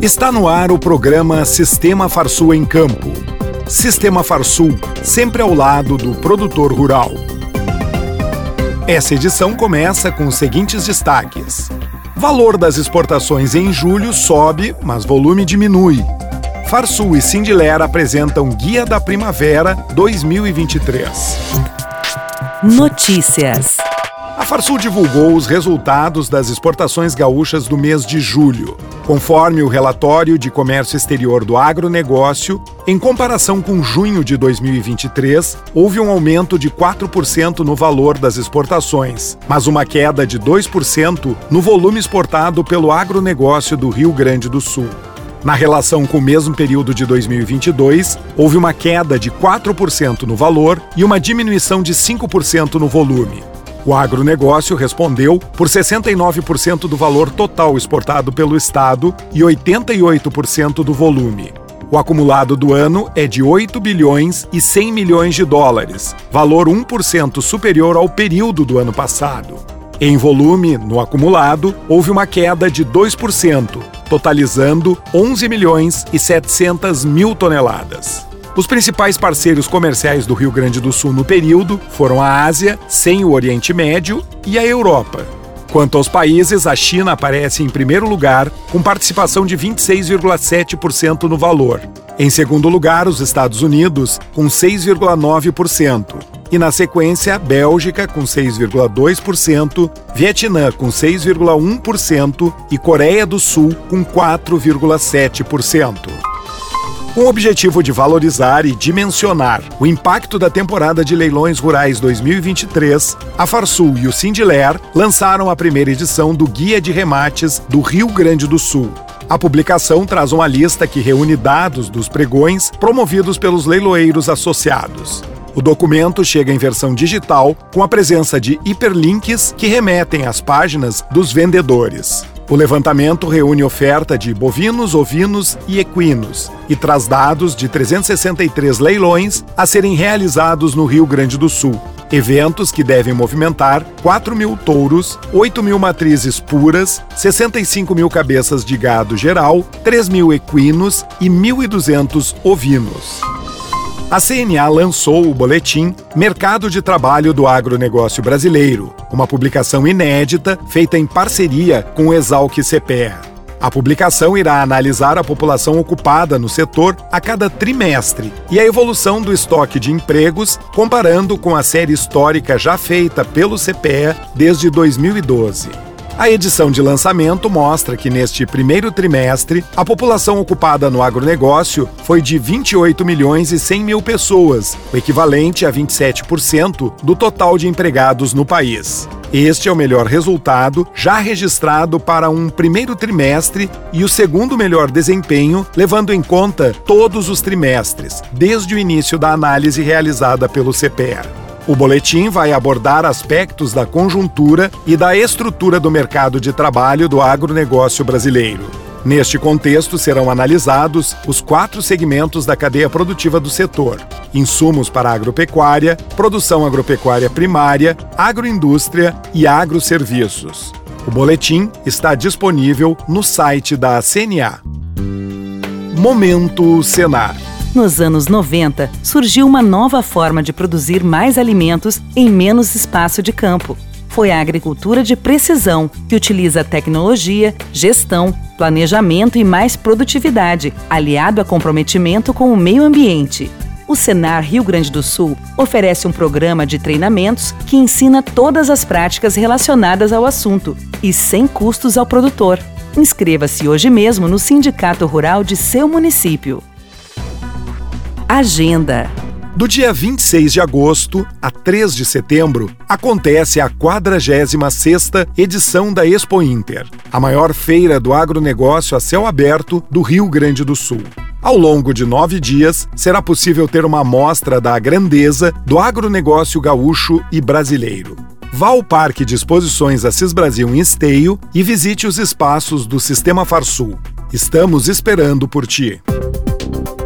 Está no ar o programa Sistema Farsul em Campo. Sistema Farsul, sempre ao lado do produtor rural. Essa edição começa com os seguintes destaques. Valor das exportações em julho sobe, mas volume diminui. Farsul e Sindiler apresentam Guia da Primavera 2023. Notícias. Farsul divulgou os resultados das exportações gaúchas do mês de julho. Conforme o relatório de comércio exterior do agronegócio, em comparação com junho de 2023, houve um aumento de 4% no valor das exportações, mas uma queda de 2% no volume exportado pelo agronegócio do Rio Grande do Sul. Na relação com o mesmo período de 2022, houve uma queda de 4% no valor e uma diminuição de 5% no volume. O agronegócio respondeu por 69% do valor total exportado pelo Estado e 88% do volume. O acumulado do ano é de 8 bilhões e 100 milhões de dólares, valor 1% superior ao período do ano passado. Em volume, no acumulado, houve uma queda de 2%, totalizando 11 milhões e 700 mil toneladas. Os principais parceiros comerciais do Rio Grande do Sul no período foram a Ásia, sem o Oriente Médio, e a Europa. Quanto aos países, a China aparece em primeiro lugar, com participação de 26,7% no valor. Em segundo lugar, os Estados Unidos, com 6,9%. E na sequência, Bélgica, com 6,2%, Vietnã, com 6,1% e Coreia do Sul, com 4,7%. Com o objetivo de valorizar e dimensionar o impacto da temporada de leilões rurais 2023, a Farsul e o Sindiler lançaram a primeira edição do Guia de Remates do Rio Grande do Sul. A publicação traz uma lista que reúne dados dos pregões promovidos pelos leiloeiros associados. O documento chega em versão digital com a presença de hiperlinks que remetem às páginas dos vendedores. O levantamento reúne oferta de bovinos, ovinos e equinos e traz dados de 363 leilões a serem realizados no Rio Grande do Sul. Eventos que devem movimentar 4 mil touros, 8 mil matrizes puras, 65 mil cabeças de gado geral, 3 mil equinos e 1.200 ovinos a CNA lançou o boletim Mercado de Trabalho do Agronegócio Brasileiro, uma publicação inédita feita em parceria com o Exalc CPEA. A publicação irá analisar a população ocupada no setor a cada trimestre e a evolução do estoque de empregos, comparando com a série histórica já feita pelo CPEA desde 2012. A edição de lançamento mostra que neste primeiro trimestre, a população ocupada no agronegócio foi de 28 milhões e 100 mil pessoas, o equivalente a 27% do total de empregados no país. Este é o melhor resultado já registrado para um primeiro trimestre e o segundo melhor desempenho, levando em conta todos os trimestres, desde o início da análise realizada pelo CPEA. O boletim vai abordar aspectos da conjuntura e da estrutura do mercado de trabalho do agronegócio brasileiro. Neste contexto, serão analisados os quatro segmentos da cadeia produtiva do setor: insumos para agropecuária, produção agropecuária primária, agroindústria e agroserviços. O boletim está disponível no site da CNA. Momento Senar. Nos anos 90, surgiu uma nova forma de produzir mais alimentos em menos espaço de campo. Foi a agricultura de precisão, que utiliza tecnologia, gestão, planejamento e mais produtividade, aliado a comprometimento com o meio ambiente. O Senar Rio Grande do Sul oferece um programa de treinamentos que ensina todas as práticas relacionadas ao assunto e sem custos ao produtor. Inscreva-se hoje mesmo no Sindicato Rural de seu município. Agenda. Do dia 26 de agosto a 3 de setembro, acontece a 46ª edição da Expo Inter, a maior feira do agronegócio a céu aberto do Rio Grande do Sul. Ao longo de nove dias, será possível ter uma amostra da grandeza do agronegócio gaúcho e brasileiro. Vá ao Parque de Exposições Assis Brasil em Esteio e visite os espaços do Sistema Farsul. Estamos esperando por ti.